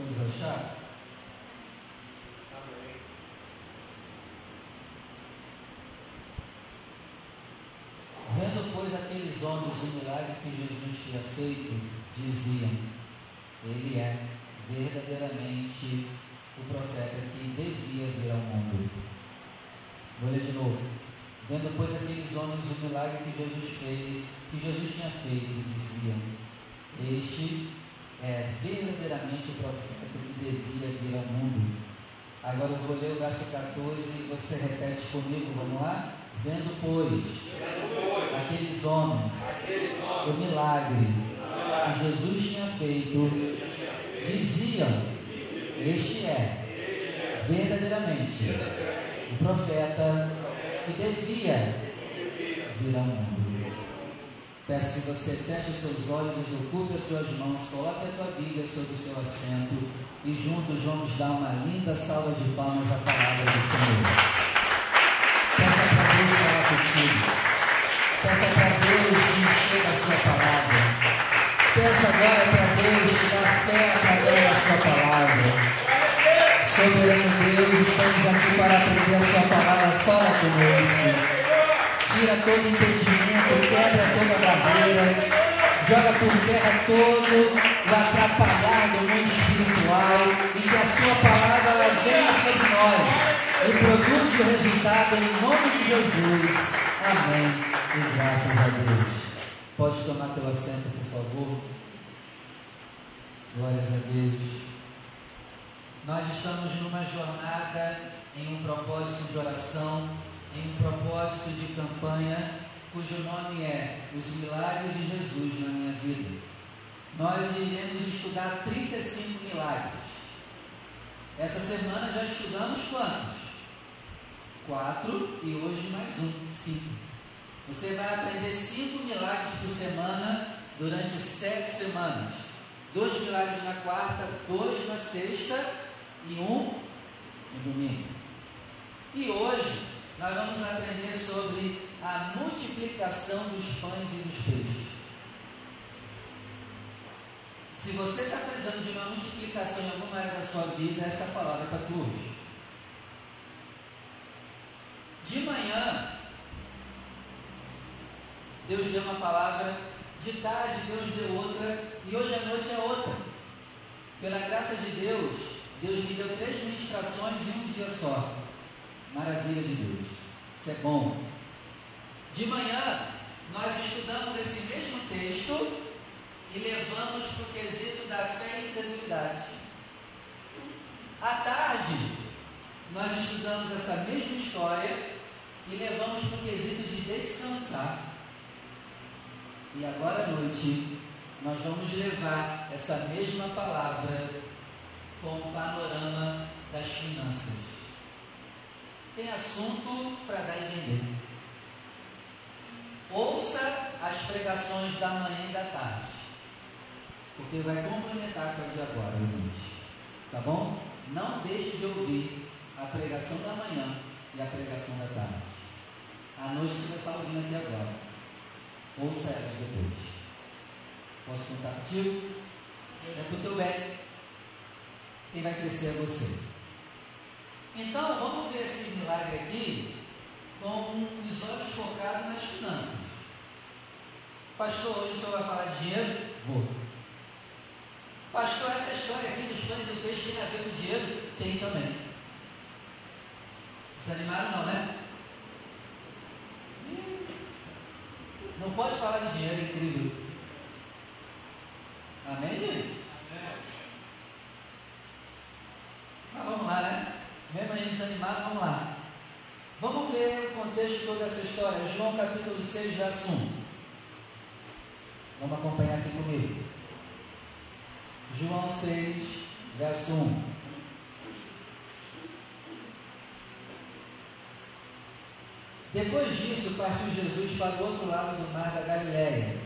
Todos acharam? Vendo, pois, aqueles homens o milagre que Jesus tinha feito, diziam: Ele é verdadeiramente o profeta que devia vir ao mundo. Vou ler de novo. Vendo, pois, aqueles homens o milagre que Jesus fez, que Jesus tinha feito, diziam: Este é verdadeiramente o profeta que devia vir ao mundo. Agora eu vou ler o verso 14 e você repete comigo, vamos lá? Vendo, pois, aqueles homens, o milagre que Jesus tinha feito, diziam: Este é verdadeiramente o profeta que devia vir ao mundo. Peço que você feche seus olhos, ocupe as suas mãos, coloque a tua Bíblia sobre o seu assento e juntos vamos dar uma linda salva de palmas à palavra do Senhor. Peça para Deus falar contigo. Peça para Deus encher a sua palavra. Peça agora para Deus dar fé através da sua palavra. Soberano Deus, estamos aqui para aprender a sua palavra. Fala conosco tira todo impedimento, quebra toda barreira, joga por terra todo o atrapalhar do mundo espiritual e que a sua palavra ela venha sobre nós e produza o resultado em nome de Jesus. Amém. E graças a Deus. Pode tomar teu assento, por favor. Glórias a Deus. Nós estamos numa jornada em um propósito de oração em um propósito de campanha cujo nome é Os Milagres de Jesus na Minha Vida. Nós iremos estudar 35 milagres. Essa semana já estudamos quantos? Quatro e hoje mais um, cinco. Você vai aprender cinco milagres por semana durante sete semanas. Dois milagres na quarta, dois na sexta e um no domingo. E hoje nós vamos aprender sobre a multiplicação dos pães e dos peixes. Se você está precisando de uma multiplicação em alguma área da sua vida, essa é palavra é para tu hoje. De manhã, Deus deu uma palavra, de tarde Deus deu outra, e hoje à noite é outra. Pela graça de Deus, Deus me deu três ministrações em um dia só. Maravilha de Deus. Isso é bom. De manhã, nós estudamos esse mesmo texto e levamos para o quesito da fé e incredulidade. À tarde, nós estudamos essa mesma história e levamos para o quesito de descansar. E agora à noite, nós vamos levar essa mesma palavra com o panorama das finanças tem assunto para dar e vender. Ouça as pregações da manhã e da tarde, porque vai complementar com a de agora, irmãos. Tá bom? Não deixe de ouvir a pregação da manhã e a pregação da tarde. À noite você vai estar ouvindo aqui agora. Ouça elas depois. Posso contar contigo? É para o teu bem. Quem vai crescer é você. Então, vamos ver esse milagre aqui com os olhos focados nas finanças. Pastor, hoje o senhor vai falar de dinheiro? Vou. Pastor, essa história aqui dos pães e do peixe tem a ver com dinheiro? Tem também. Desanimaram não, né? Não pode falar de dinheiro, é incrível. Amém, gente? Mas vamos lá, né? Mesmo a gente desanimado, vamos lá. Vamos ver o contexto toda essa história. João capítulo 6, verso 1. Vamos acompanhar aqui comigo. João 6, verso 1. Depois disso, partiu Jesus para o outro lado do mar da Galiléia,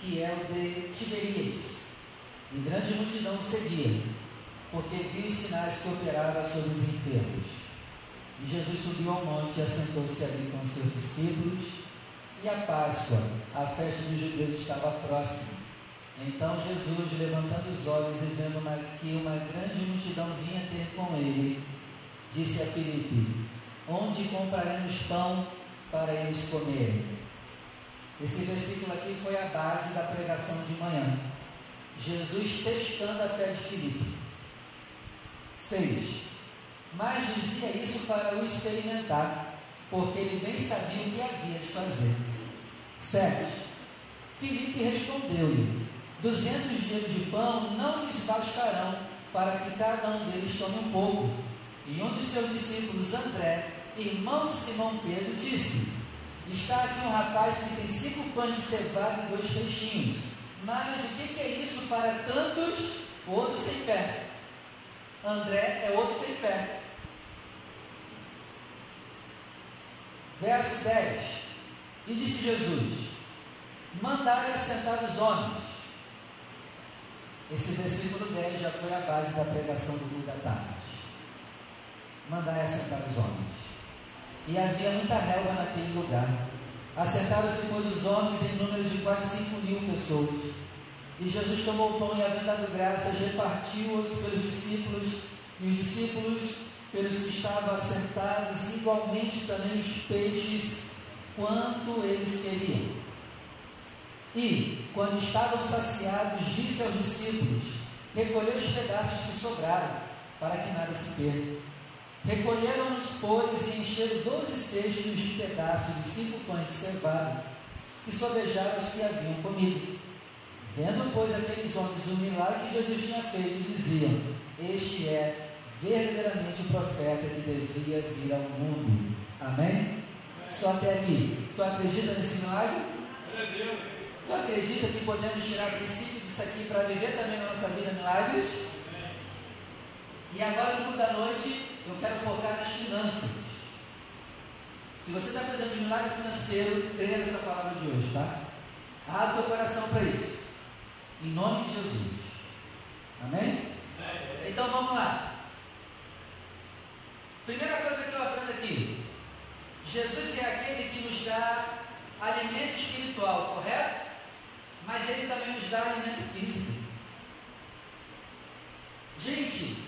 que é o de Tiberíades, e grande multidão seguia porque viu os sinais que operava sobre os enfermos. E Jesus subiu ao monte e assentou-se ali com seus discípulos. E a Páscoa, a festa dos judeus, estava próxima. Então Jesus, levantando os olhos e vendo uma, que uma grande multidão vinha ter com ele, disse a Filipe: Onde compraremos pão para eles comerem? Esse versículo aqui foi a base da pregação de manhã. Jesus testando a fé de Filipe. 6. Mas dizia isso para o experimentar, porque ele bem sabia o que havia de fazer. 7. Filipe respondeu-lhe: Duzentos dias de pão não lhes bastarão para que cada um deles tome um pouco. E um dos seus discípulos, André, irmão de Simão Pedro, disse: Está aqui um rapaz que tem cinco pães de cevada e dois peixinhos. Mas o que, é isso para tantos? Outro sem fé. André é outro sem fé. Verso 10: E disse Jesus: Mandai assentar os homens. Esse versículo 10 já foi a base da pregação do Buda tarde. Mandai assentar os homens. E havia muita relva naquele lugar. Assentaram-se, pois, os homens em número de quase cinco mil pessoas. E Jesus tomou o pão e, havendo dado graças, repartiu-os pelos discípulos, e os discípulos pelos que estavam assentados, igualmente também os peixes, quanto eles queriam. E, quando estavam saciados, disse aos discípulos: Recolhei os pedaços que sobraram, para que nada se perca. Recolheram-nos, pois, e encheram doze cestos de pedaços de cinco pães de cevada, e sobejaram os que haviam comido. Vendo, pois, aqueles homens o milagre que Jesus tinha feito, diziam: Este é verdadeiramente o profeta que deveria vir ao mundo. Amém? Só até aqui. Tu acredita nesse milagre? Tu acredita que podemos tirar o princípio disso aqui para viver também na nossa vida milagres? E agora, no culto da noite, eu quero focar nas finanças. Se você está precisando de milagre financeiro, creia nessa palavra de hoje, tá? Abre teu coração para isso. Em nome de Jesus. Amém? Então vamos lá. Primeira coisa que eu aprendo aqui. Jesus é aquele que nos dá alimento espiritual, correto? Mas ele também nos dá alimento físico. Gente,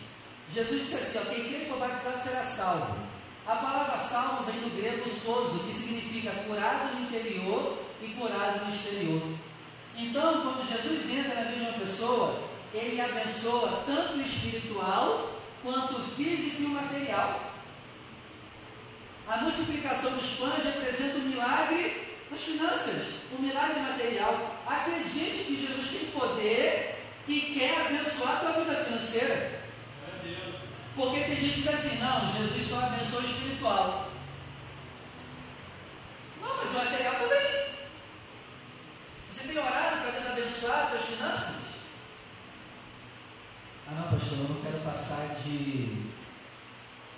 Jesus disse assim: ó, quem crê for batizado será salvo. A palavra salvo vem do grego soso, que significa curado no interior e curado no exterior. Então, quando Jesus entra na uma pessoa, ele abençoa tanto o espiritual quanto o físico e o material. A multiplicação dos pães representa um milagre nas finanças, um milagre material. Acredite que Jesus tem poder e quer abençoar a tua vida financeira. Porque tem gente que diz assim, não, Jesus só abençoa o espiritual. Não, mas o material também. Você tem orado para Deus abençoar as suas finanças? Ah não, pastor, eu não quero passar de.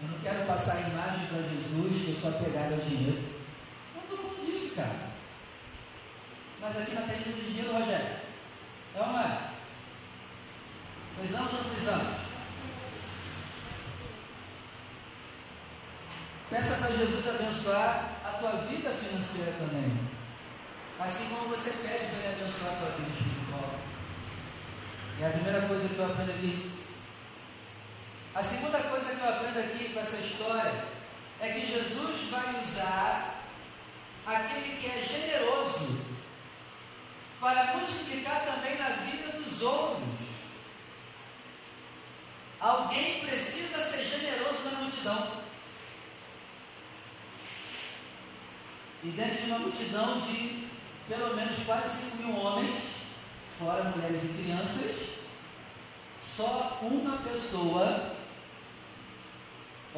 Eu não quero passar a imagem para Jesus que eu sou apegado ao dinheiro. Não estou falando disso, cara. Mas aqui na existe dinheiro, Rogério. É uma. Precisamos ou não precisamos? Peça para Jesus abençoar a tua vida financeira também. Assim como você pede para Ele abençoar a tua vida espiritual. E a primeira coisa que eu aprendo aqui. A segunda coisa que eu aprendo aqui com essa história é que Jesus vai usar aquele que é generoso para multiplicar também na vida dos outros. Alguém precisa ser generoso na multidão. E dentro de uma multidão de pelo menos quase 5 mil homens, fora mulheres e crianças, só uma pessoa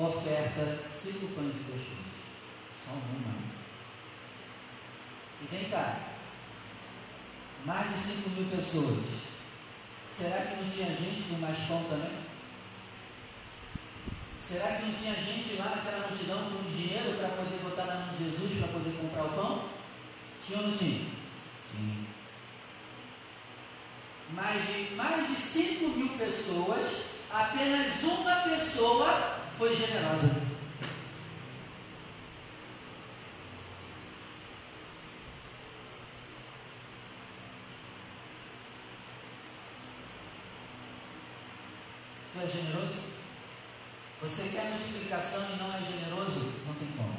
oferta cinco pães e dois pães. Só uma. E vem cá, mais de 5 mil pessoas. Será que não tinha gente com mais pão também? Será que não tinha gente lá naquela multidão com dinheiro para poder botar na mão de Jesus para poder comprar o pão? Tinha ou não tinha? Tinha. Mais de, mais de 5 mil pessoas, apenas uma pessoa foi generosa. Tu é generoso? Você quer multiplicação e não é generoso? Não tem como.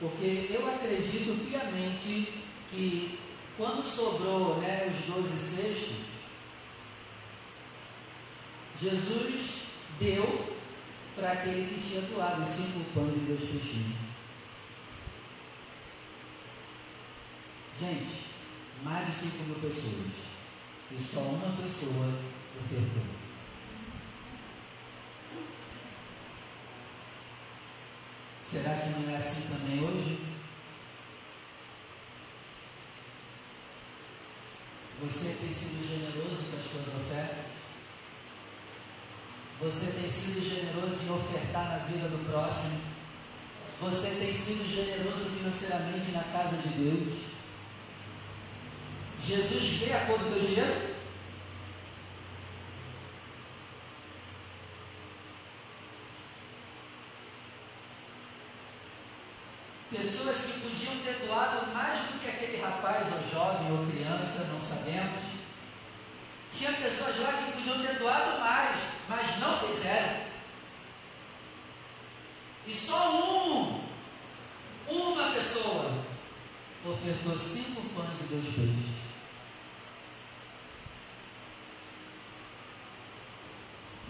Porque eu acredito piamente que quando sobrou né, os 12 sextos Jesus deu para aquele que tinha doado os cinco pães e dois peixinhos. Gente, mais de cinco mil pessoas. E só uma pessoa ofertou. Será que não é assim também hoje? Você tem sido generoso com as suas ofertas? Você tem sido generoso em ofertar na vida do próximo? Você tem sido generoso financeiramente na casa de Deus? Jesus vê a cor do teu dinheiro? Pessoas que podiam ter doado mais do que aquele rapaz, ou jovem, ou criança, não sabemos. Tinha pessoas lá que podiam ter doado mais, não fizeram. E só um, uma pessoa, ofertou cinco pães e dois peixes.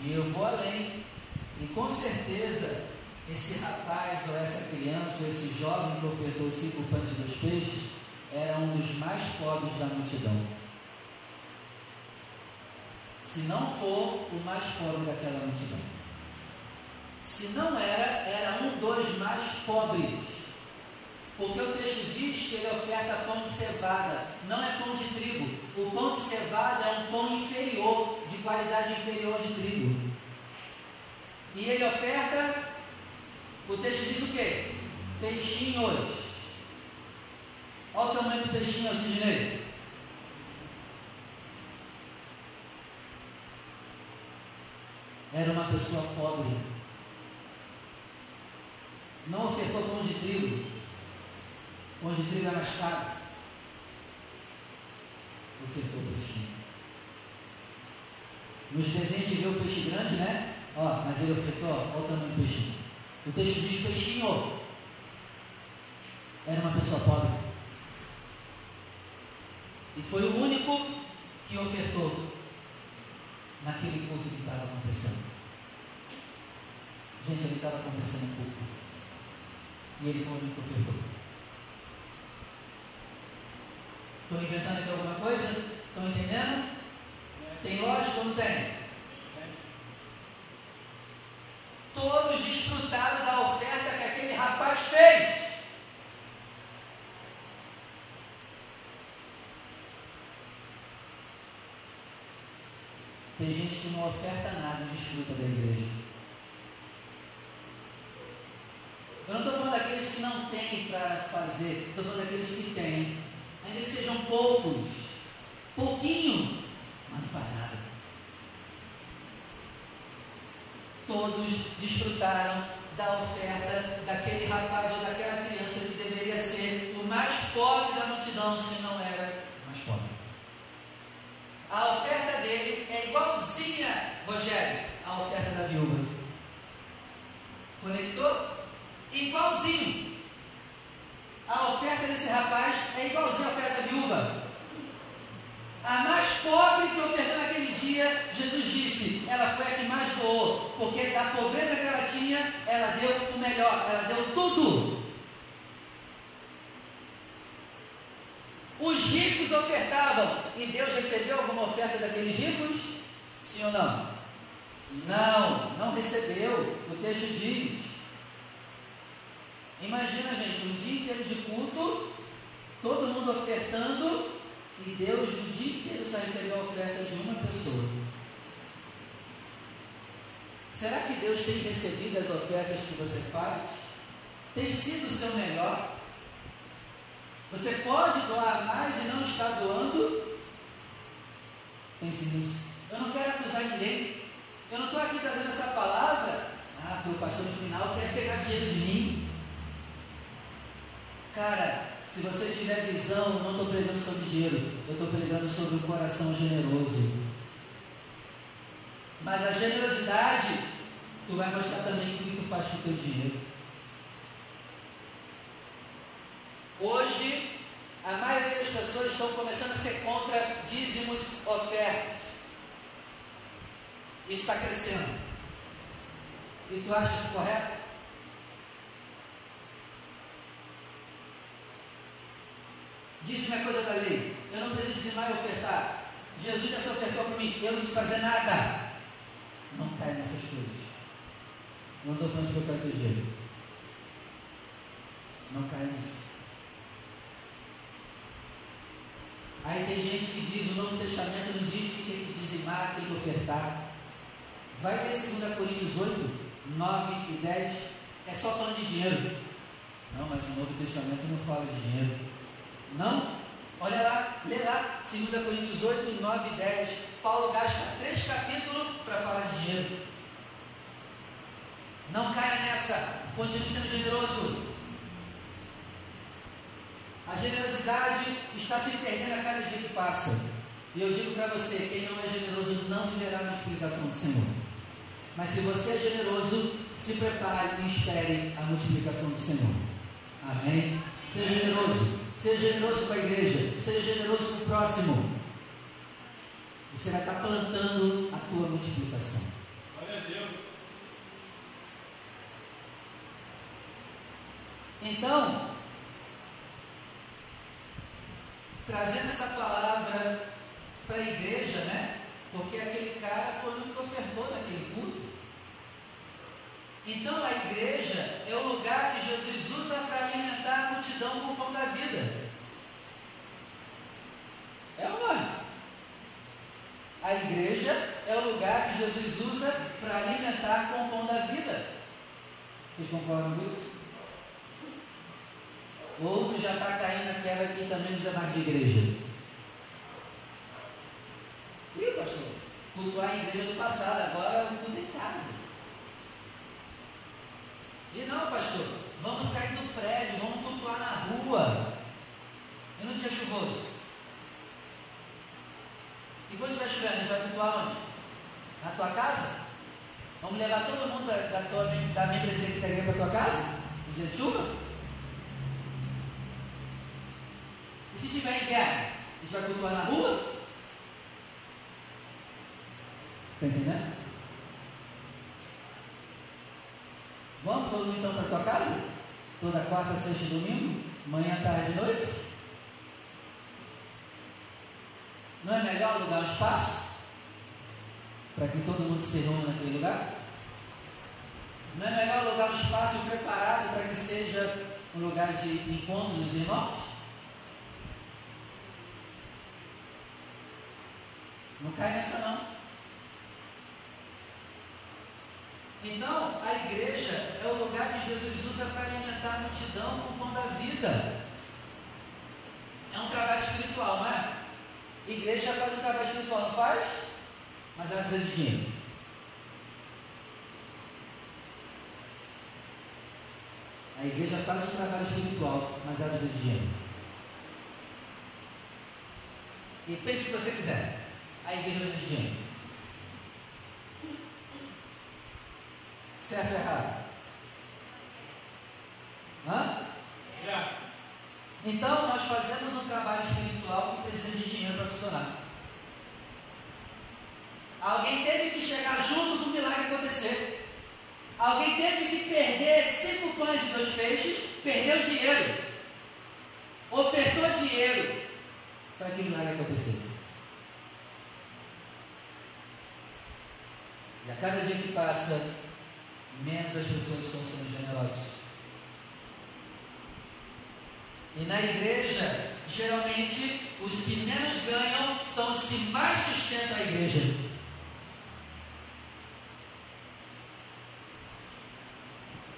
E eu vou além, e com certeza esse rapaz, ou essa criança, ou esse jovem que ofertou cinco pães e dois peixes, era um dos mais pobres da multidão. Se não for o mais pobre daquela multidão. Se não era, era um dos mais pobres. Porque o texto diz que ele oferta pão de cevada, não é pão de trigo. O pão de cevada é um pão inferior, de qualidade inferior de trigo. E ele oferta o texto diz o quê? Peixinhos. Olha o tamanho do peixinho assim de nele. Era uma pessoa pobre. Não ofertou pão de trigo. Pão de trigo era mais caro. Ofertou peixinho. Nos desenhos vê o peixe grande, né? Ó, mas ele ofertou, ó, o tamanho do peixinho. O texto diz peixinho. Era uma pessoa pobre. E foi o único que ofertou naquele culto que estava acontecendo. Gente, ele estava acontecendo um culto. E ele foi o único que ofertou. Estou inventando aqui alguma coisa? Estão entendendo? Tem lógica ou não tem? todos desfrutaram da oferta que aquele rapaz fez. Tem gente que não oferta nada e desfruta da igreja. Eu não estou falando daqueles que não têm para fazer, estou falando daqueles que têm. Ainda que sejam poucos, pouquinho, mas não faz nada. todos desfrutaram da oferta daquele rapaz ou daquela criança que deveria ser o mais pobre da multidão, se não era mais pobre. A oferta dele é igualzinha, Rogério, à oferta da viúva. Conectou? Igualzinho. A oferta desse rapaz é igualzinha à oferta da viúva. A mais pobre que ofertou naquele dia, Jesus disse, ela foi a que mais doou, porque da pobreza que ela tinha, ela deu o melhor, ela deu tudo. Os ricos ofertavam e Deus recebeu alguma oferta daqueles ricos? Sim ou não? Não, não recebeu. O texto diz. Imagina, gente, um dia inteiro de culto, todo mundo ofertando e Deus o dia inteiro só recebeu a oferta de uma pessoa. Será que Deus tem recebido as ofertas que você faz? Tem sido o seu melhor? Você pode doar mais e não está doando? Pense nisso. Eu não quero acusar ninguém. Eu não estou aqui trazendo essa palavra. Ah, o pastor no final quer pegar dinheiro de mim. Cara, Se você tiver visão, não estou pregando sobre dinheiro, eu estou pregando sobre o coração generoso. Mas a generosidade, tu vai mostrar também o que tu faz com o teu dinheiro. Hoje, a maioria das pessoas estão começando a ser contra dízimos ofertas. Isso está crescendo. E tu acha isso correto? Dízimo é coisa da lei. Eu não preciso dizimar e ofertar. Jesus já se ofertou para mim. Eu não preciso fazer nada. Não cai nessas coisas. Não estou falando de proteger. Não cai nisso. Aí tem gente que diz, o Novo Testamento não diz que tem que dizimar, tem que ofertar. Vai ler 2 Coríntios 8, 9 e 10. É só falando de dinheiro. Não, mas o Novo Testamento não fala de dinheiro. Não? Olha lá, lê lá, 2 Coríntios 8, 9 e 10. Paulo gasta três capítulos para falar de dinheiro. Não caia nessa, continue sendo generoso. A generosidade está se perdendo a cada dia que passa. E eu digo para você: quem não é generoso não viverá na multiplicação do Senhor. Mas se você é generoso, se prepare e espere a multiplicação do Senhor. Amém? Seja generoso. Seja generoso com a igreja. Seja generoso com o próximo. Você vai estar plantando a tua multiplicação. Glória a Deus. Então, trazendo essa palavra para a igreja, né? Porque aquele cara foi o único que ofertou naquele culto. Então a igreja é o lugar que Jesus usa para alimentar a multidão com o pão da vida. É ou não é? A igreja é o lugar que Jesus usa para alimentar com o pão da vida. Vocês concordam com isso? Outro já está caindo naquela que também é mais de igreja. E pastor? Cultuar a igreja do passado, agora o culto em casa. E não, pastor, vamos sair do prédio, vamos cultuar na rua. E no dia chuvoso? E quando estiver chovendo, a gente vai cultuar onde? Na tua casa? Vamos levar todo mundo da, da, tua, da membresia que está para a tua casa? No dia de chuva? E se tiver inverno, a gente vai cultuar na rua? Está entendendo? Vamos todo mundo então para tua casa? Toda quarta, sexta e domingo? Manhã, tarde e noite? Não é melhor alugar um espaço? Para que todo mundo se reúna naquele lugar? Não é melhor alugar um espaço preparado para que seja um lugar de encontro dos irmãos? Não cai nessa não. Então, a igreja é o lugar que Jesus usa para alimentar a multidão com o pão da vida. É um trabalho espiritual, não é? A igreja faz um trabalho espiritual, não faz? Mas ela precisa de dinheiro. A igreja faz um trabalho espiritual, mas ela precisa de dinheiro. E pense se você quiser, a igreja precisa de dinheiro. Certo ou errado? Hã? Então, nós fazemos um trabalho espiritual que precisa de dinheiro para funcionar. Alguém teve que chegar junto do milagre acontecer. Alguém teve que perder cinco pães e dois peixes, perdeu dinheiro. Ofertou dinheiro para que o milagre acontecesse. E a cada dia que passa, menos as pessoas estão sendo generosas. E na igreja, geralmente, os que menos ganham são os que mais sustentam a igreja.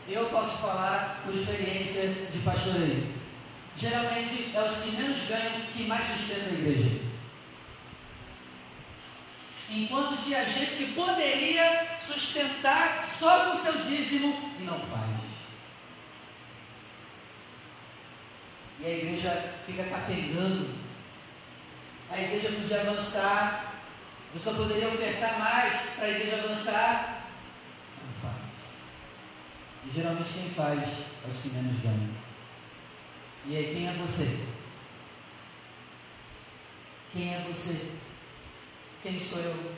Eu posso falar por experiência de pastoreio. Geralmente é os que menos ganham que mais sustentam a igreja. Enquanto tinha gente que poderia sustentar só com o seu dízimo e não faz. E a igreja fica capengando. A igreja podia avançar, eu só poderia ofertar mais para a igreja avançar. Não faz. E geralmente quem faz é os que menos ganham. E aí, quem é você? Quem é você? Quem sou eu?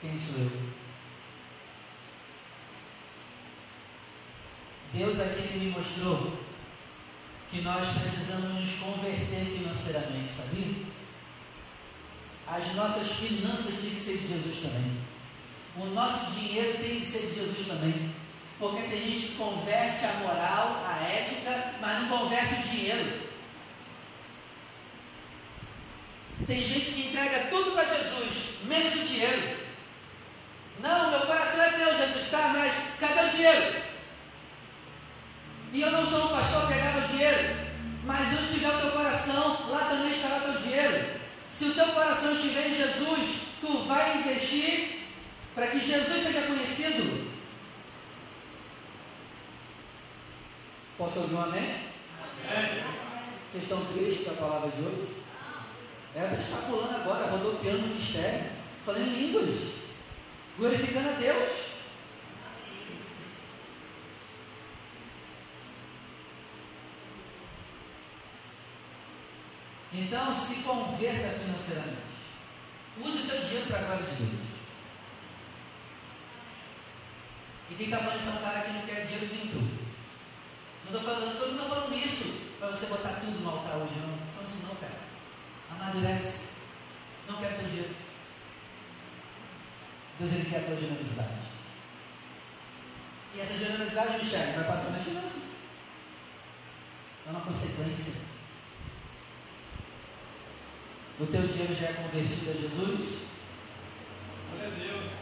Quem sou eu? Deus aqui me mostrou que nós precisamos nos converter financeiramente, sabia? As nossas finanças têm que ser de Jesus também. O nosso dinheiro tem que ser de Jesus também. Porque tem gente que converte a moral, a ética, mas não converte o dinheiro. Tem gente que entrega tudo para Jesus, menos o dinheiro. Não, meu coração é teu, Jesus, tá, mas cadê o dinheiro? E eu não sou um pastor que pegava o dinheiro, mas onde tiver o teu coração, lá também estará o teu dinheiro. Se o teu coração estiver em Jesus, tu vai investir para que Jesus seja conhecido. Posso ouvir um amém? amém. Vocês estão tristes com a palavra de hoje? A gente está pulando agora, rodopiando no mistério, falando em línguas, glorificando a Deus. Então, se converta financeiramente. Use o teu dinheiro para a glória de Deus. E quem está falando isso é um cara que não quer dinheiro tudo. Não estou falando, não estou falando isso para você botar tudo no altar hoje, não. Amadurece. Não quer teu dinheiro. Deus ele quer a tua generosidade. E essa generosidade, Michele, vai passar nas finanças. É uma consequência. O teu dinheiro já é convertido a Jesus? Glória a Deus.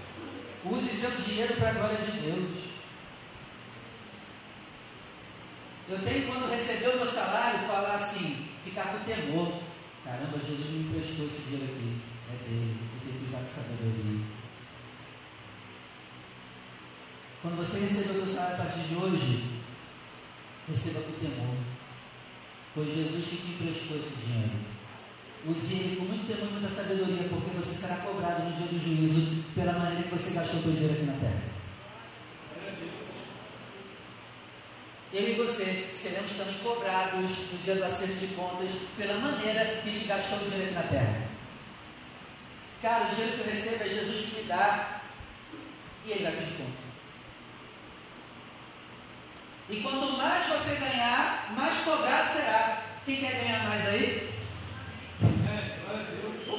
Use seu dinheiro para a glória de Deus. Eu tenho quando receber o meu salário falar assim, ficar com temor. Caramba, Jesus me emprestou esse dinheiro aqui. É dele. Eu tenho que usar com sabedoria. Quando você receber o seu salário a partir de hoje, receba com temor. Foi Jesus que te emprestou esse dinheiro. Use ele com muito temor e muita sabedoria, porque você será cobrado no dia do juízo pela maneira que você gastou o seu dinheiro aqui na terra. Eu e você seremos também cobrados no dia do acerto de contas pela maneira que gastou o dinheiro na terra. Cara, o dinheiro que eu recebo é Jesus que me dá e ele vai pedir conta. E quanto mais você ganhar, mais cobrado será. Quem quer ganhar mais aí?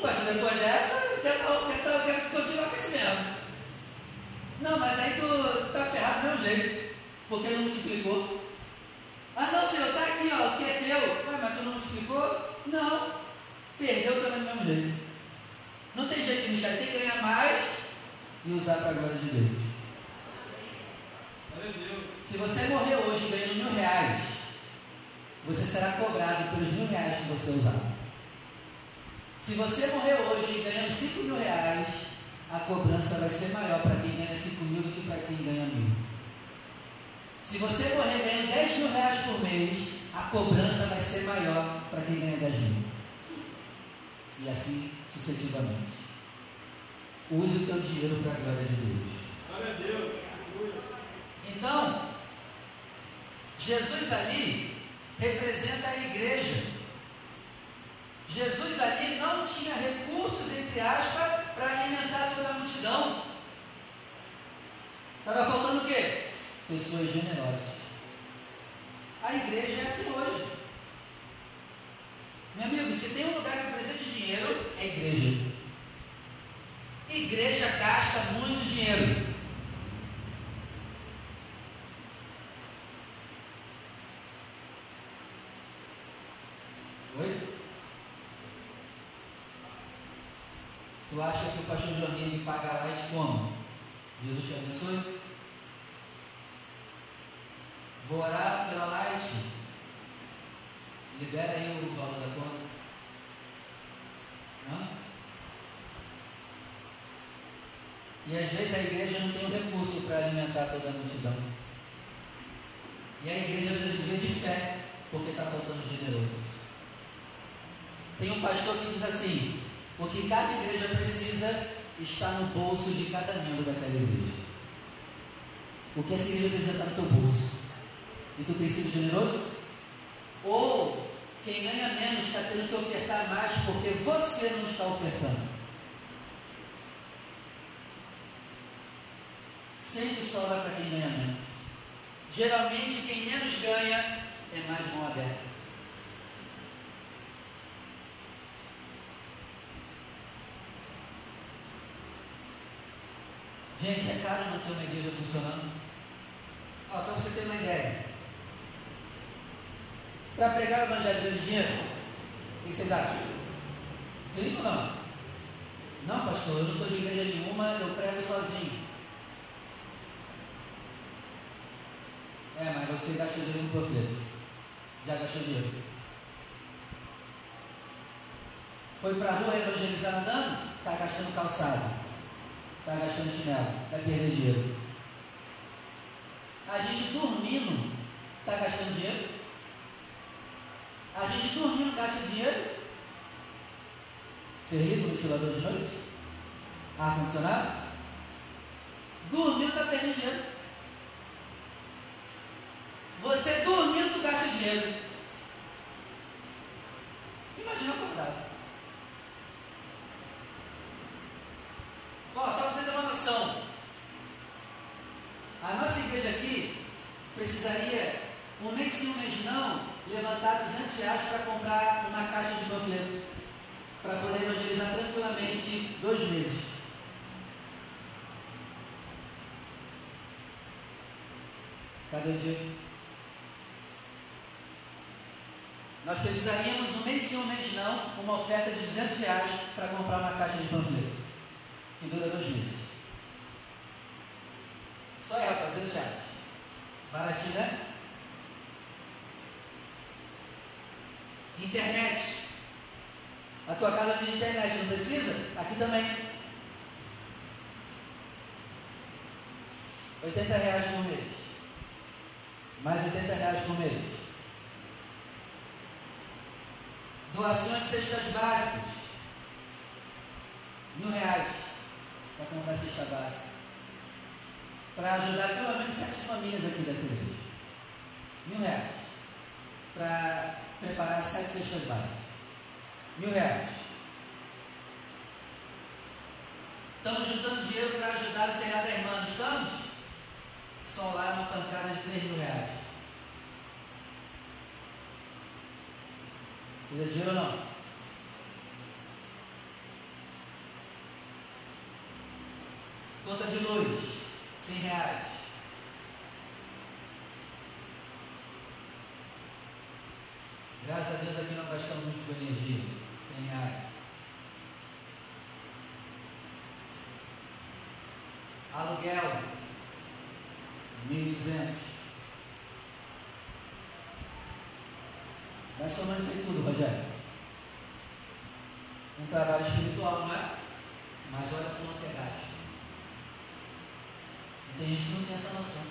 pastor, depois dessa, eu quero, quero, quero continuar com esse mesmo. Não, mas aí tu tá ferrado do mesmo jeito, porque não multiplicou. Ah não, Senhor, está aqui, ó, o que é teu. Ué, mas tu não multiplicou? Não. Perdeu também do mesmo jeito. Não tem jeito, Michel, tem que ganhar mais e usar para a glória de Deus. Se você morrer hoje ganhando mil reais, você será cobrado pelos mil reais que você usar. Se você morrer hoje ganhando 5 mil reais, a cobrança vai ser maior para quem ganha 5 mil do que para quem ganha mil. Se você morrer ganhando 10 mil reais por mês, a cobrança vai ser maior para quem ganha 10 mil. E assim sucessivamente. Use o teu dinheiro para a glória de Deus. Glória a Deus. Então, Jesus ali representa a igreja. Jesus ali não tinha recursos, entre aspas, para alimentar toda a multidão. Estava faltando o quê? Pessoas generosas. A igreja é assim hoje. Meu amigo, se tem um lugar que precisa de dinheiro, é igreja. Igreja gasta muito dinheiro. Tu acha que o pastor Joaquim paga light como? Jesus te abençoe? Vou orar pela light. Libera aí o valor da conta. Não? E às vezes a igreja não tem o recurso para alimentar toda a multidão. E a igreja às vezes vive de fé, porque está faltando generoso. Tem um pastor que diz assim: o que cada igreja precisa está no bolso de cada membro daquela igreja. O que essa igreja precisa está no teu bolso. E tu tem sido generoso? Ou quem ganha menos está tendo que ofertar mais porque você não está ofertando? Sempre sobra para quem ganha menos. Geralmente quem menos ganha é mais mão aberta. Gente, é caro não ter uma igreja funcionando. Ó, só você ter uma ideia. Para pregar o evangelho de dinheiro, o que vocês acham? Sim ou não? Não, pastor, eu não sou de igreja nenhuma, eu prego sozinho. É, mas você gastou dinheiro no profeta. Já gastou dinheiro. Foi para a rua evangelizar andando? Está gastando calçado está gastando chinelo, vai perder dinheiro. A gente dormindo está gastando dinheiro. A gente dormindo gasta dinheiro. Você liga o ventilador de noite? Ar-condicionado? Dormindo está perdendo dinheiro. Você dormindo gasta dinheiro. Imagina acordado. Ó, só para você ter uma noção. A nossa igreja aqui precisaria, um mês sim, um mês não, levantar 200 reais para comprar uma caixa de panfleto. Para poder evangelizar tranquilamente dois meses. Cadê o dia? Nós precisaríamos um mês sim, um mês não, uma oferta de 200 reais para comprar uma caixa de panfleto que dura dois meses. Só ela, 300 reais. Baratinho, né? Internet. A tua casa tem internet, não precisa? Aqui também. 80 reais por mês. Mais 80 reais por mês. Doações de cestas básicas. Mil reais para comprar cesta básica. Para ajudar pelo menos sete famílias aqui dessa igreja. Mil reais. Para preparar sete cestas básicas. Mil reais. Estamos juntando dinheiro para ajudar o telhado da irmã, não estamos? Lá uma pancada de três mil reais. Dinheiro ou não? Conta de luz, 100 reais. Graças a Deus aqui não gastamos muito com energia. 100 reais. Aluguel, 1.200. Vai somando isso aí tudo, Rogério. Um trabalho espiritual, não é? Mas olha como é gasto. Tem gente que não tem essa noção.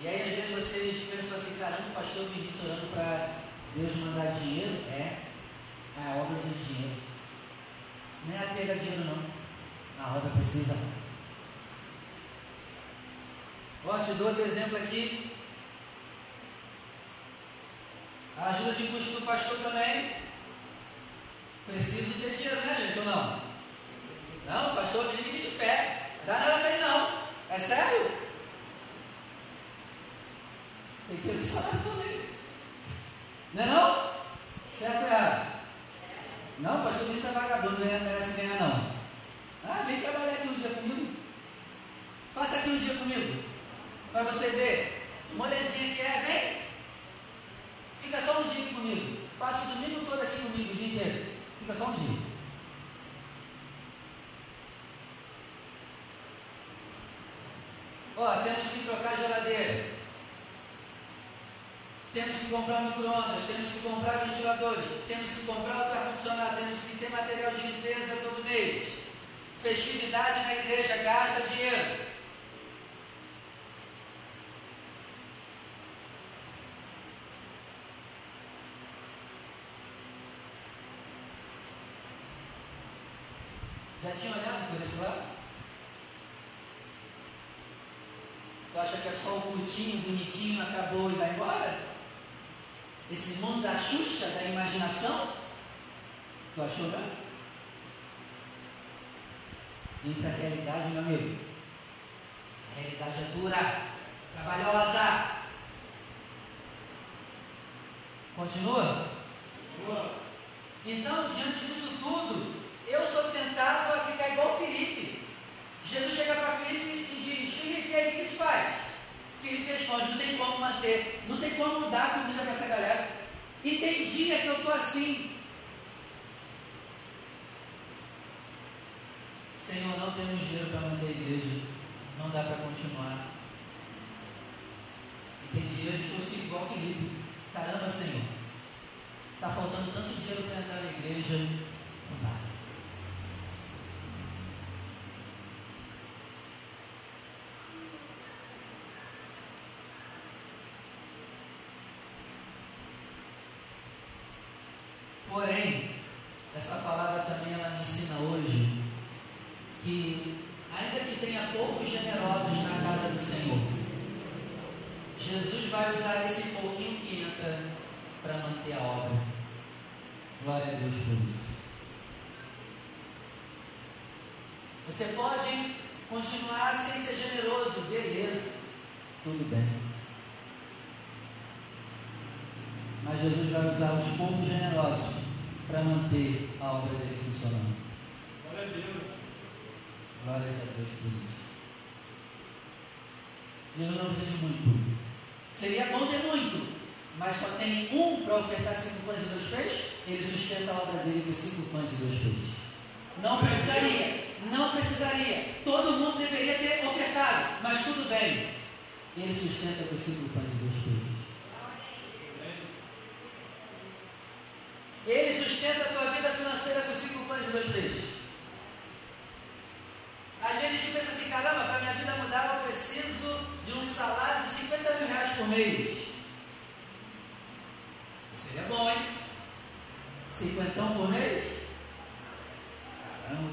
E aí às vezes vocês pensam assim, caramba, o pastor Vinícius orando para Deus mandar dinheiro, é a obra precisa de dinheiro. Não é a pegar dinheiro não. A obra precisa. Ó, te dou outro exemplo aqui. A ajuda de custo do pastor também. Preciso ter dinheiro, né, gente? Ou não? Não, pastor vive de fé. Dá nada para ele, não. É sério? Tem que ter salário também. Não é não? Certo ou errado? Não, pastor Vinícius é vagabundo, não merece ganhar não. Ah, vem trabalhar aqui um dia comigo. Passa aqui um dia comigo. Para você ver. Molezinha que é, vem. Fica só um dia aqui comigo. Passa o domingo todo aqui comigo, o dia inteiro. Fica só um dia. Ó, temos que trocar a geladeira. Temos que comprar micro-ondas, temos que comprar ventiladores, temos que comprar outro ar-condicionado, temos que ter material de limpeza todo mês. Festividade na igreja, gasta dinheiro. Já tinha olhado por esse lado? Tu acha que é só o curtinho, bonitinho, acabou e vai embora? Esse mundo da Xuxa, da imaginação? Tu achou não? Vem para a realidade, meu amigo. A realidade é dura, trabalhosa. Continua? Continua. Então, diante disso tudo, eu sou tentado a ficar igual Felipe. Jesus chega para Felipe e diz: Felipe, e aí o que a gente faz? Felipe responde: Não tem como manter, não tem como mudar a comida para essa galera. E tem dia que eu estou assim. Senhor, não temos dinheiro para manter a igreja, não dá para continuar. E tem dias que eu fico igual Felipe. Caramba, Senhor, está faltando tanto dinheiro para entrar na igreja, não dá. Porém, essa palavra também ela me ensina hoje que, ainda que tenha poucos generosos na casa do Senhor, Jesus vai usar esse pouquinho que entra para manter a obra. Glória a Deus por isso. Você pode continuar sem ser generoso, beleza, tudo bem. Mas Jesus vai usar os poucos generosos para manter a obra dele funcionando. Glória a Deus. Glórias a Deus por isso. Jesus não precisa de muito. Seria bom ter muito, mas só tem um para ofertar cinco pães e dois peixes. Ele sustenta a obra dele com cinco pães e dois peixes. Não precisaria, não precisaria. Todo mundo deveria ter ofertado, mas tudo bem. Ele sustenta com cinco pães e dois peixes. Ele sustenta a tua vida financeira com cinco pães e dois peixes. Às vezes a gente pensa assim, caramba, para minha vida mudar eu preciso de um salário de 50 mil reais por mês. Seria bom, hein? Cinquentão por mês? Caramba.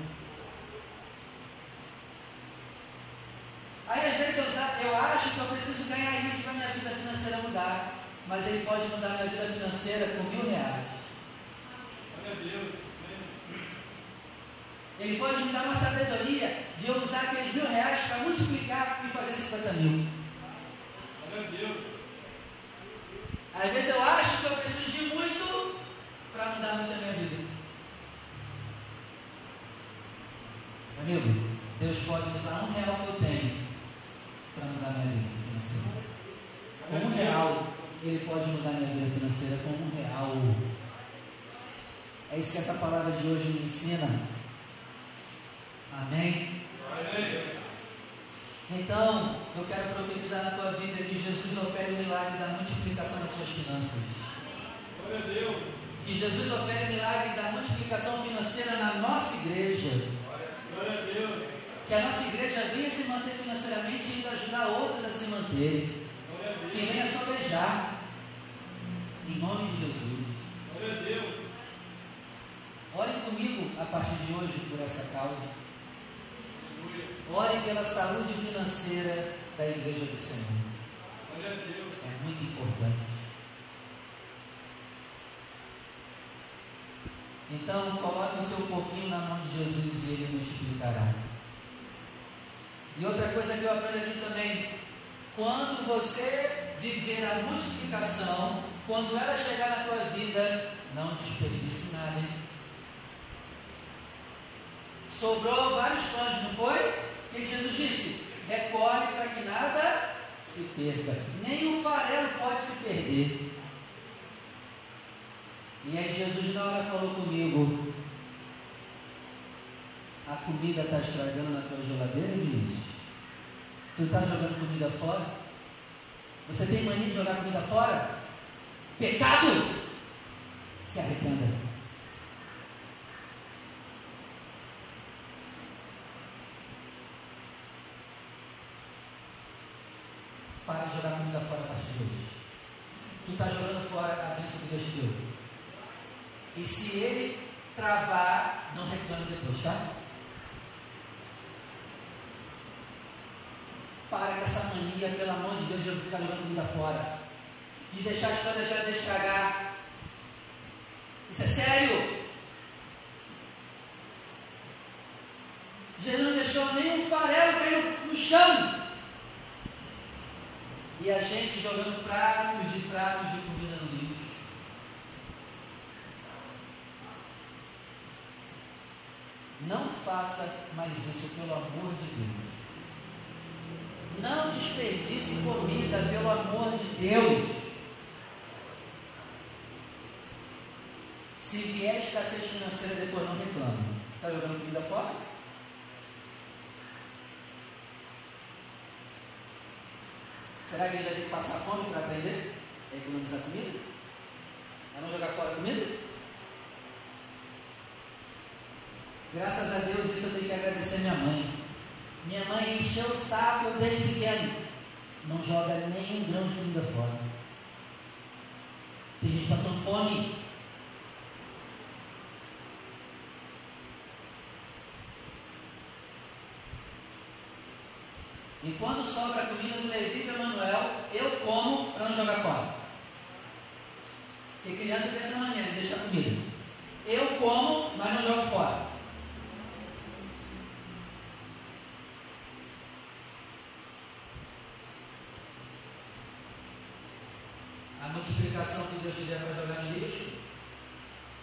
Aí às vezes eu, eu acho que eu preciso ganhar isso para minha vida financeira mudar. Mas ele pode mudar minha vida financeira com mil reais. Ele pode me dar uma sabedoria de eu usar aqueles mil reais para multiplicar e fazer 50 mil. Às vezes eu acho que eu preciso de muito para mudar muito a minha vida. Amigo, Deus pode usar um real que eu tenho para mudar minha vida financeira. Com um real, Ele pode mudar minha vida financeira com um real. É isso que essa palavra de hoje me ensina. Amém? Amém. Então, eu quero profetizar na tua vida que Jesus opere o milagre da multiplicação das suas finanças. Glória a Deus. Que Jesus opere o milagre da multiplicação financeira na nossa igreja. Glória a Deus. Que a nossa igreja venha se manter financeiramente e ainda ajudar outras a se manterem. Que venha sobejar. Em nome de Jesus. Glória a Deus. Ore comigo a partir de hoje por essa causa. Ore pela saúde financeira da igreja do Senhor. É muito importante. Então, coloque o seu pouquinho na mão de Jesus e ele multiplicará. E outra coisa que eu aprendo aqui também, quando você viver a multiplicação, quando ela chegar na tua vida, não desperdice nada. Hein? Sobrou vários pães, não foi? Que Jesus disse? Recolhe para que nada se perca. Nem o farelo pode se perder. E aí Jesus na hora falou comigo, a comida está estragando na tua geladeira, Luiz? Tu está jogando comida fora? Você tem mania de jogar comida fora? pecado, se arrependa. Para de jogar comida fora a partir de hoje. Tu está jogando fora a bênção que Deus te deu. E se ele travar, não reclame depois, tá? Para com essa mania, pelo amor de Deus, de ficar jogando comida fora. De deixar a história já estragar. Isso é sério. Jesus não deixou nem um farelo cair no chão. E a gente jogando pratos de pratos de comida no lixo. Não faça mais isso, pelo amor de Deus. Não desperdice comida, pelo amor de Deus. Se vier escassez financeira, depois não reclame. Está jogando comida fora? Será que a gente vai ter que passar fome para aprender a economizar comida? A não jogar fora comida? Graças a Deus, isso eu tenho que agradecer minha mãe. Minha mãe encheu o saco desde pequeno. Não joga nem um grão de comida fora. Tem gente passando fome. E quando sobra a comida do Levi e Emanuel, eu como para não jogar fora. Porque criança tem essa maneira de deixar comida. Eu como, mas não jogo fora. A multiplicação que Deus te der para jogar no lixo,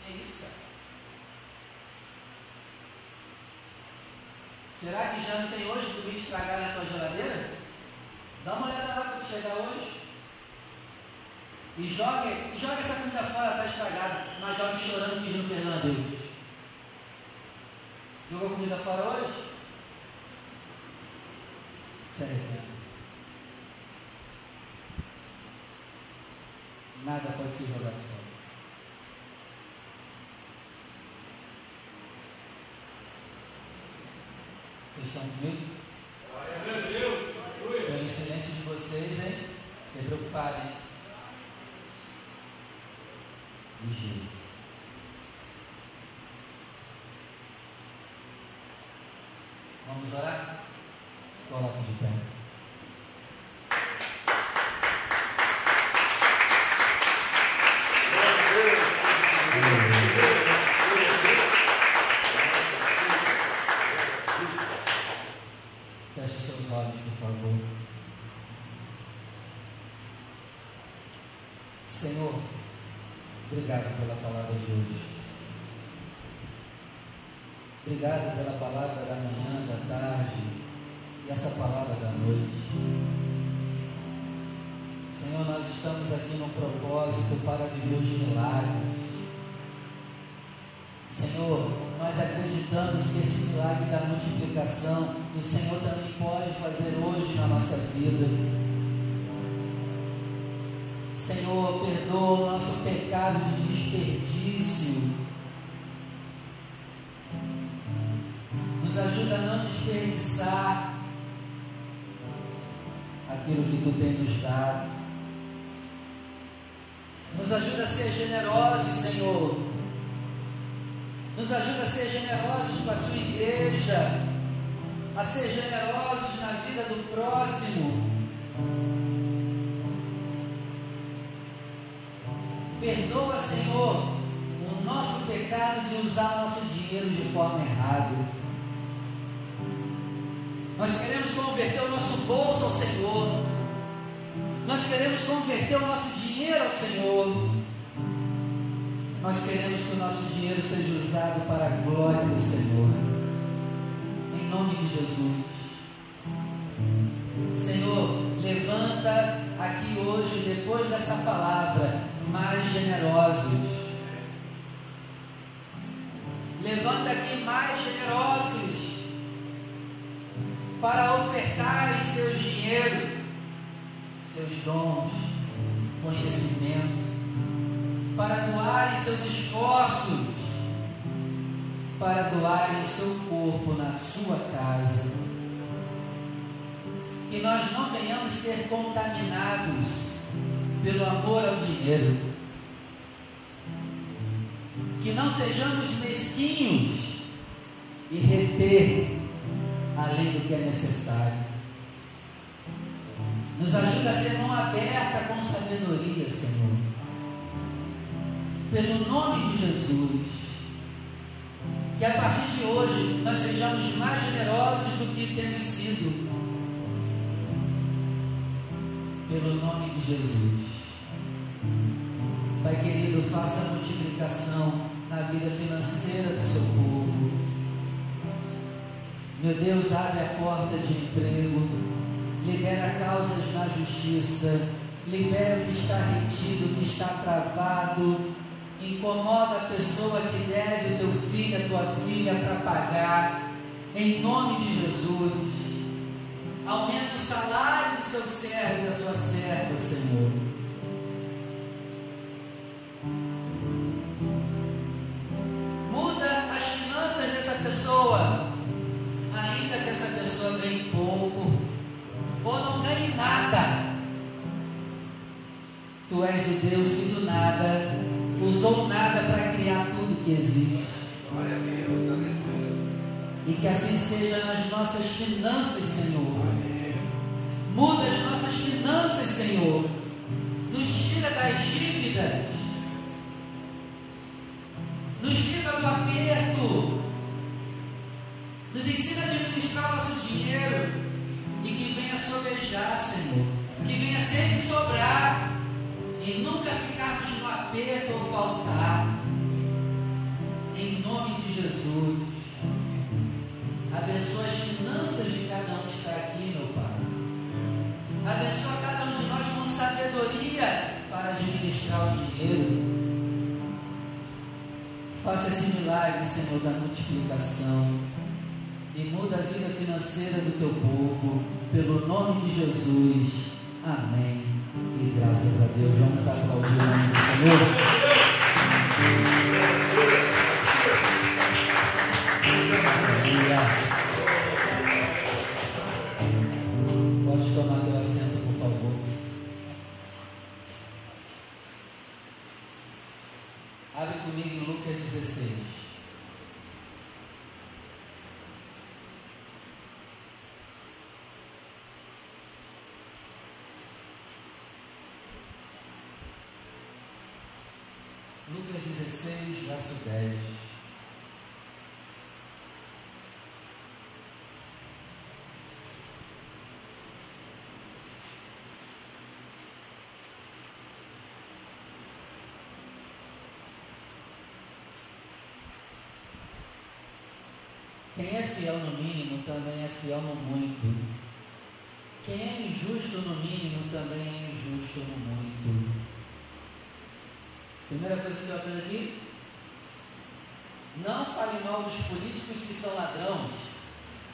é isso, cara. Será que já não tem hoje comida estragada na tua geladeira? Dá uma olhada lá quando chegar hoje. E jogue, joga essa comida fora, está estragada, mas jogue chorando pedindo perdão a Deus. Jogou comida fora hoje? Sério. Nada pode ser jogado fora. Vocês estão comigo? Glória a Deus. Pelo silêncio de vocês, hein? Fiquei preocupado, hein? Vigia. Vamos orar? Se coloca de pé. Forma errada. Nós queremos converter o nosso bolso ao Senhor. Nós queremos converter o nosso dinheiro ao Senhor. Nós queremos que o nosso dinheiro seja usado para a glória do Senhor. Em nome de Jesus. Senhor, levanta aqui hoje, depois dessa palavra, mais generosos. Para ofertarem seus dinheiro, seus dons, conhecimento para doarem seus esforços, para doarem seu corpo na sua casa. Que nós não venhamos ser contaminados pelo amor ao dinheiro. Que não sejamos mesquinhos e reter além do que é necessário. Nos ajuda a ser mão aberta com sabedoria, Senhor. Pelo nome de Jesus. Que a partir de hoje nós sejamos mais generosos do que temos sido. Pelo nome de Jesus. Pai querido, faça a multiplicação na vida financeira do seu povo. Meu Deus, abre a porta de emprego libera causas na justiça, libera o que está retido, o que está travado, incomoda a pessoa que deve o teu filho, a tua filha para pagar, em nome de Jesus. Aumenta o salário do seu servo e da sua serva, Senhor. Muda as finanças dessa pessoa, ou não ganhe nada. Tu és o Deus que do nada usou nada para criar tudo que existe. E que assim seja nas nossas finanças, Senhor. Muda as nossas finanças, Senhor. Nos tira das dívidas. Nos livra do aperto. Nos ensina a administrar o nosso dinheiro e que venha sobejar, Senhor, que venha sempre sobrar e nunca ficarmos no aperto ou faltar. Em nome de Jesus, abençoa as finanças de cada um que está aqui, meu Pai. Abençoa cada um de nós com sabedoria para administrar o dinheiro. Faça esse milagre, Senhor, da multiplicação e muda a vida financeira do teu povo, pelo nome de Jesus. Amém. E graças a Deus, vamos aplaudir o nome do Senhor. Quem é fiel no mínimo também é fiel no muito. Quem é injusto no mínimo também é injusto no muito. Primeira coisa que eu aprendo aqui: não fale mal dos políticos que são ladrões.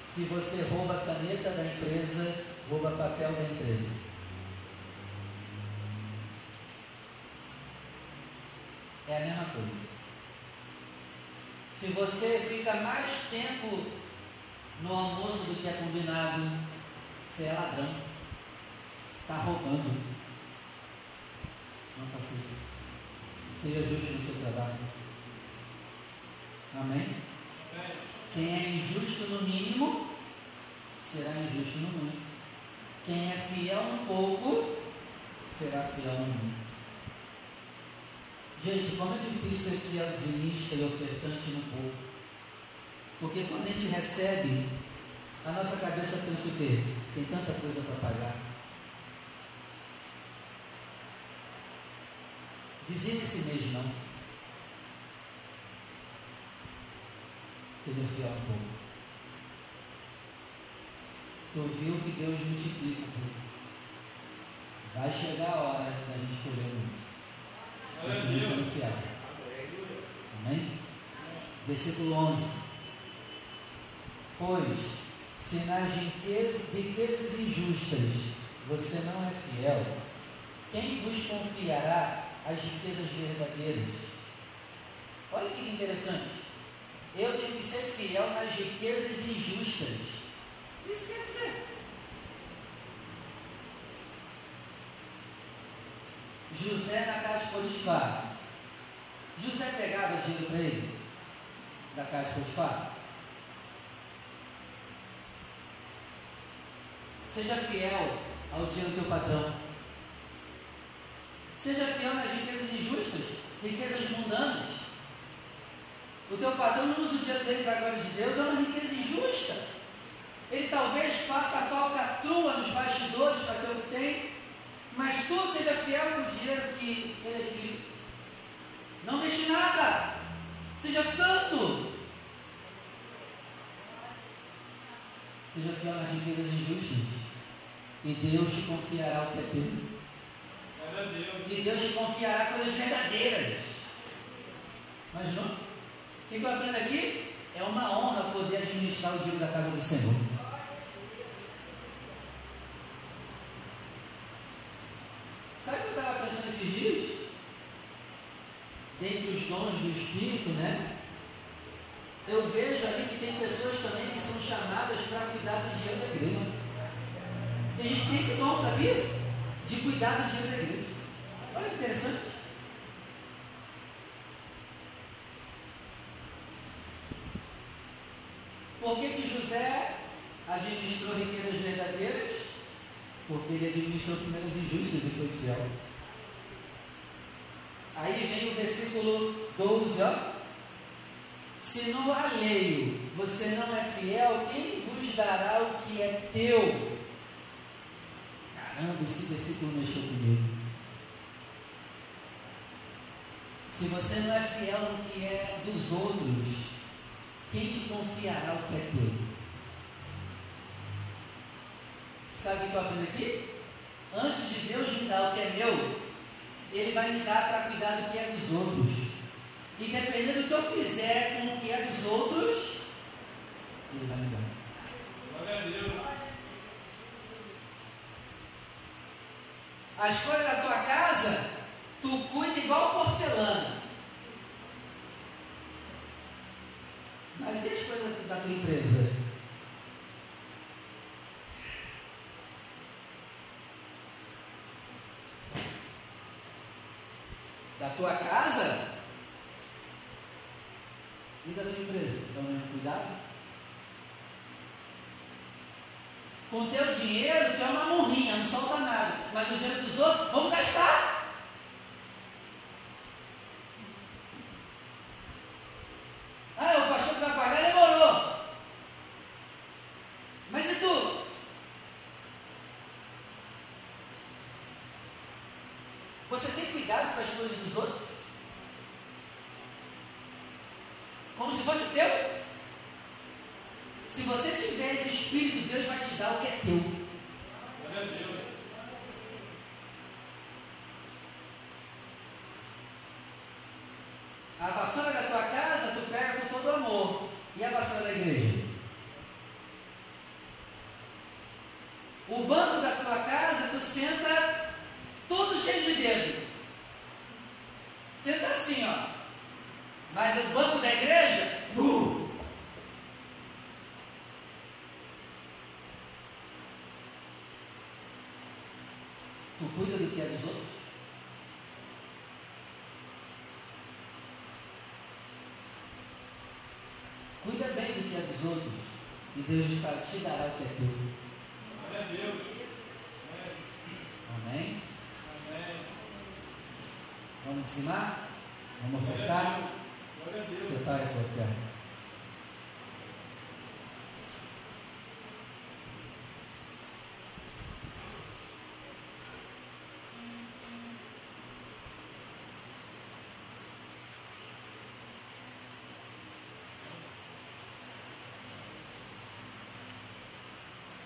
Se você rouba a caneta da empresa, rouba papel da empresa. É a mesma coisa. Se você fica mais tempo no almoço do que é combinado, você é ladrão. Está roubando. Não faça isso. Seja justo no seu trabalho. Amém? Quem é injusto no mínimo, será injusto no muito. Quem é fiel no pouco, será fiel no muito. Gente, como é difícil ser fiel e ofertante no pouco. Porque quando a gente recebe, a nossa cabeça pensa o quê? Tem tanta coisa para pagar. Dizia esse mês não. Seja fiel um pouco. Tu viu que Deus multiplica. Vai chegar a hora da gente colher muito. Continue sendo fiel. Amém? Versículo 11. Pois, se nas riquezas, riquezas injustas você não é fiel, quem vos confiará as riquezas verdadeiras. Olha que interessante. Eu tenho que ser fiel nas riquezas injustas. Isso quer dizer. José na casa de Potifar. José pegava dinheiro para ele da casa de Potifar. Seja fiel ao dinheiro do teu patrão. Seja fiel nas riquezas injustas, riquezas mundanas. O teu patrão não usa o dinheiro dele para a glória de Deus, é uma riqueza injusta. Ele talvez faça a falcatrua nos bastidores para ter o que tem, mas tu seja fiel com o dinheiro que ele adquiriu. Não deixe nada. Seja santo. Seja fiel nas riquezas injustas. E Deus te confiará o que é teu. E Deus te confiará coisas verdadeiras. Mas não? O que eu aprendo aqui? É uma honra poder administrar o dinheiro da casa do Senhor. Sabe o que eu estava pensando esses dias? Dentre os dons do Espírito, né? Eu vejo ali que tem pessoas também que são chamadas para cuidar do dinheiro da igreja. Tem gente que tem esse dom, sabia? De cuidar do dinheiro da igreja. Olha que interessante. Por que, que José administrou riquezas verdadeiras? Porque ele administrou primeiras injustas e foi fiel. Aí vem o versículo 12, ó. Se no alheio você não é fiel, quem vos dará o que é teu? Caramba, esse versículo mexeu comigo. Se você não é fiel no que é dos outros, quem te confiará o que é teu? Sabe o que eu aprendo aqui? Antes de Deus me dar o que é meu, Ele vai me dar para cuidar do que é dos outros. E dependendo do que eu fizer com o que é dos outros, Ele vai me dar. Glória a Deus. A escolha da tua casa, tu cuida igual porcelana. Mas e as coisas da tua empresa? Da tua casa? E da tua empresa? Então, cuidado. Com o teu dinheiro, tu é uma morrinha, não solta nada. Mas o dinheiro dos outros, vamos gastar. Ah, o pastor que vai pagar demorou. Mas e tu? Você tem cuidado com as coisas dos outros? Como se fosse teu? Se você tiver esse espírito, Deus vai te dar o que é teu. A vassoura da tua casa tu pega com todo amor. E a vassoura da igreja? O banco da tua casa tu senta todo cheio de dedo. Senta assim, ó. Mas o banco da igreja, uh, Tu cuida do que é dos outros? Cuida bem do que é dos outros. E Deus te dará o que é teu. Glória a Deus. Amém? Amém. Vamos ensinar? Vamos ofertar? Separe a tua oferta.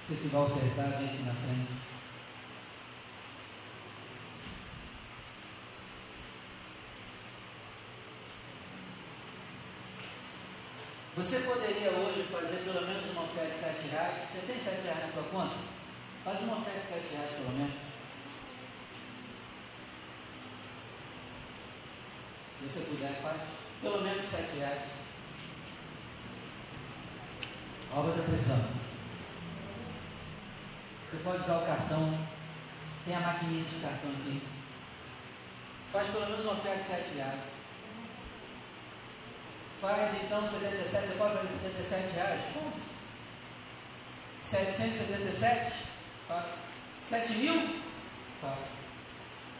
Você que vai ofertar, vem aqui na frente. Você poderia hoje fazer pelo menos uma oferta de 7 reais? Você tem 7 reais na tua conta? Faz uma oferta de 7 reais pelo menos. Se você puder, faz. Pelo menos sete reais. Obra da pressão. Você pode usar o cartão. Tem a maquininha de cartão aqui. Faz pelo menos uma oferta de sete reais. Faz então 77, você pode fazer 77 reais? Faz. 777? Faz. 7 mil? Faz.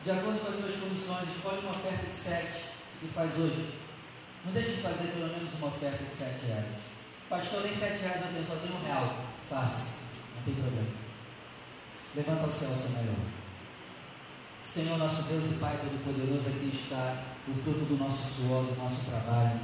De acordo com as suas condições, escolhe uma oferta de 7 e faz hoje. Não deixe de fazer pelo menos uma oferta de 7 reais. Pastor, nem 7 reais eu tenho, só tenho um real. Faça. Não tem problema. Levanta céu o seu melhor. Senhor, nosso Deus e Pai Todo-Poderoso, aqui está o fruto do nosso suor, do nosso trabalho.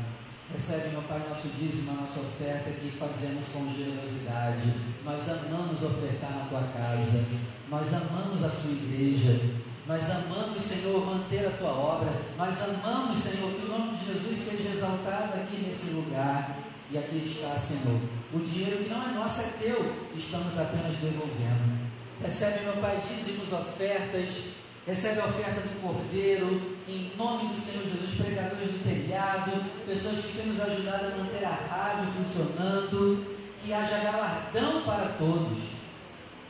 Recebe, meu Pai, nosso dízimo, a nossa oferta que fazemos com generosidade. Nós amamos ofertar na tua casa. Nós amamos a sua igreja. Nós amamos, Senhor, manter a tua obra. Nós amamos, Senhor, que o nome de Jesus seja exaltado aqui nesse lugar. E aqui está, Senhor. O dinheiro que não é nosso é teu. Estamos apenas devolvendo. Recebe, meu Pai, dízimos, ofertas Recebe a oferta do Cordeiro, em nome do Senhor Jesus, pregadores do telhado, pessoas que têm nos ajudado a manter a rádio funcionando, que haja galardão para todos.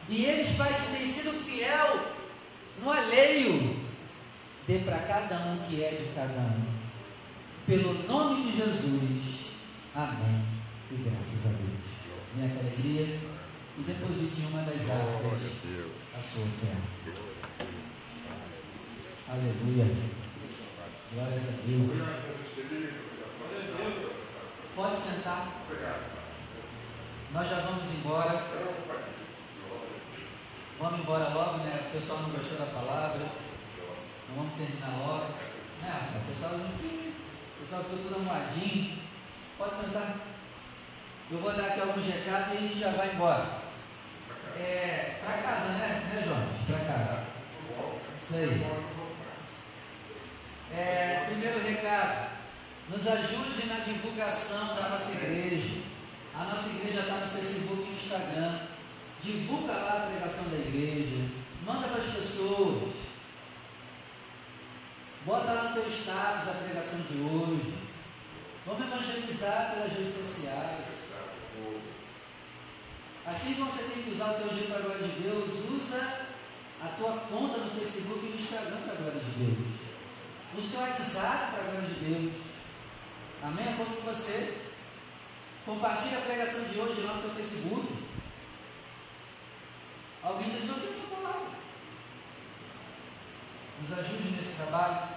E eles, Pai, que têm sido fiel no alheio, dê para cada um que é de cada um. Pelo nome de Jesus, amém. E graças a Deus. Minha alegria. E deposite em uma das árvores a sua oferta. Aleluia. Glórias a Deus. Pode sentar. Nós já vamos embora. Vamos embora logo, né? O pessoal não gostou da palavra. Não vamos terminar logo. Né, o pessoal, o pessoal ficou tudo amoadinho. Pode sentar. Eu vou dar aqui alguns recados e a gente já vai embora. É, para casa, né? Né, João? Para casa. Isso aí. É, primeiro recado, nos ajude na divulgação da nossa igreja. A nossa igreja está no Facebook e no Instagram. Divulga lá a pregação da igreja. Manda para as pessoas. Bota lá no teu status a pregação de hoje. Vamos evangelizar pelas redes sociais. Assim como você tem que usar o teu dia para a glória de Deus, usa a tua conta no Facebook e no Instagram para a glória de Deus no seu WhatsApp para a glória de Deus. Amém? Eu conto com você. Compartilhe a pregação de hoje lá no teu Facebook. Alguém diz, ouviu essa palavra? Nos ajude nesse trabalho.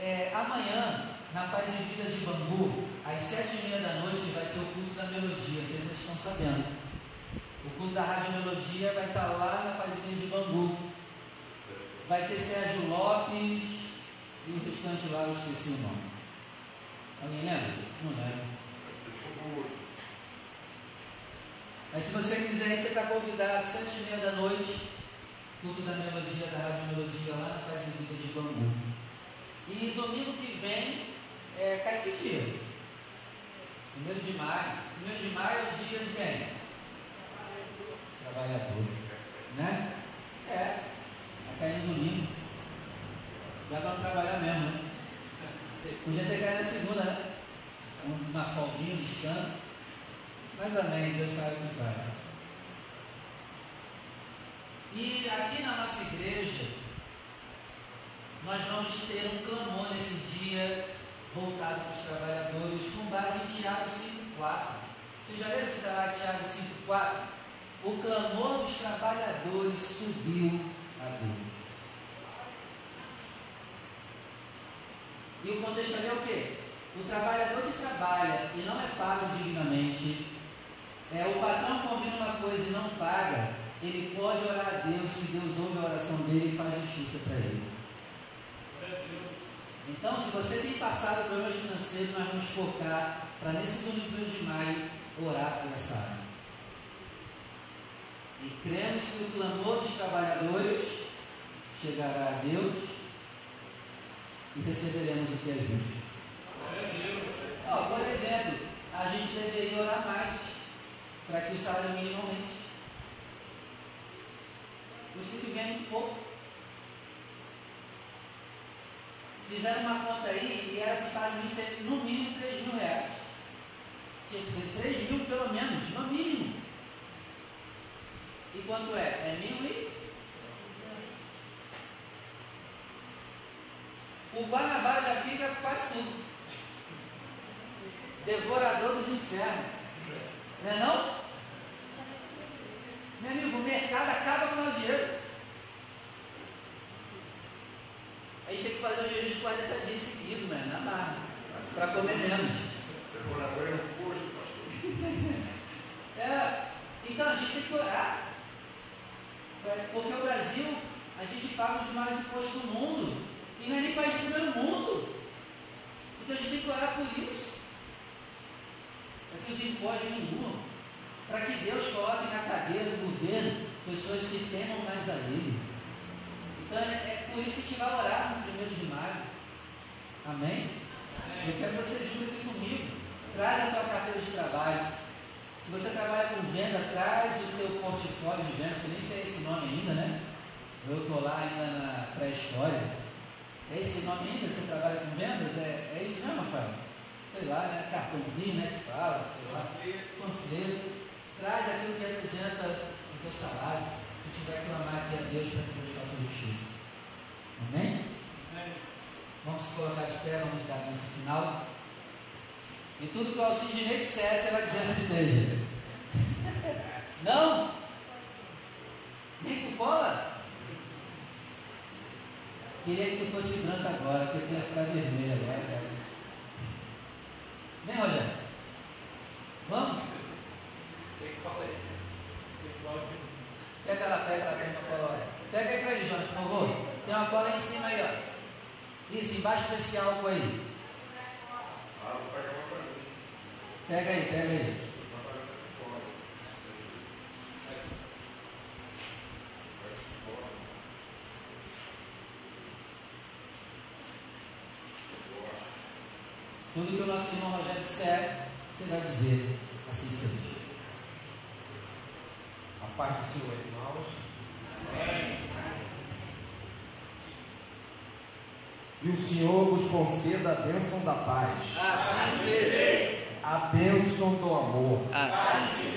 É, amanhã, na Paz e Vida de Bangu, às sete e meia da noite, vai ter o culto da melodia. Vocês estão sabendo. O culto da Rádio Melodia vai estar lá na Paz Vida de Bangu. Vai ter Sérgio Lopes, e o restante lá eu esqueci o nome. Alguém lembra? Não lembro. Mas se você quiser, você está convidado, sete e meia da noite, culto da melodia, da Rádio Melodia, lá na Casa Vida de Bangu. E domingo que vem, é, cai que dia? Primeiro de maio. Primeiro de maio é o dia de quem? Trabalhador. Né? É. Cair no domingo. Já vamos trabalhar mesmo, né? Podia ter caído na segunda, né? Uma folguinha, um descanso. Mas amém, Deus sabe o que faz. E aqui na nossa igreja, nós vamos ter um clamor nesse dia voltado para os trabalhadores, com base em Tiago 5,4. Vocês já leram que está lá Tiago 5,4? O clamor dos trabalhadores subiu a Deus. E o contexto ali é o quê? O trabalhador que trabalha e não é pago dignamente, é, o patrão combina uma coisa e não paga, ele pode orar a Deus, que Deus ouve a oração dele e faz justiça para ele. Então, se você tem passado problemas financeiros, nós vamos focar para nesse domingo de maio orar por essa área. E cremos que o clamor dos trabalhadores chegará a Deus e receberemos o que é justo. Oh, por exemplo, a gente deveria orar mais para que o salário mínimo aumente. Você que ganha muito pouco. Fizeram uma conta aí e era para o salário mínimo ser no mínimo 3 mil reais. Tinha que ser 3 mil pelo menos, no mínimo. E quanto é? É mil e? O Guanabara já fica quase tudo. Devorador dos infernos. Não é não? Meu amigo, o mercado acaba com o nosso dinheiro. A gente tem que fazer um jejum de 40 dias seguidos, né? Na barra. Para comer menos. Devorador é um posto, pastor. É, então a gente tem que orar. Porque o Brasil, a gente paga os maiores impostos do mundo. E não é nem país do primeiro mundo. Então a gente tem que orar por isso. Para que os impostos diminuam. Para que Deus coloque na cadeira do governo pessoas que temam mais a Ele. Então é, é por isso que a gente vai orar no primeiro de maio. Amém? Eu quero que você junte aqui comigo. Traz a tua carteira de trabalho. Se você trabalha com venda, traz o seu portfólio de venda. Você nem sei esse nome ainda, né? Eu estou lá ainda na pré-história. É esse nome ainda? Você trabalha com vendas? É, é isso mesmo, Rafael? Sei lá, né? Cartãozinho, né? Que fala, sei lá. Panfleto. Traz aquilo que representa o teu salário. A gente vai clamar aqui a Deus para que Deus faça justiça. Amém? Amém. Vamos colocar de pé, vamos dar nesse final. E tudo que o Alcidinei você vai dizer assim seja. Não? Nem com cola? Queria que tu fosse branco agora, porque tu ia ficar vermelho agora, cara. Vem, Rogério. Vamos? Pega lá, pega lá, tem uma cola lá. Pega aí pra ele, Jonas, por favor. Tem uma cola aí em cima aí, ó. Isso, embaixo desse álcool aí. Ah, vou pegar uma. Pega aí, pega aí. Tudo que o nosso irmão Rogério disser, você vai dizer assim seja. A paz do Senhor, irmãos. E o Senhor vos conceda a bênção da paz, Assim seja. A bênção do amor, Assim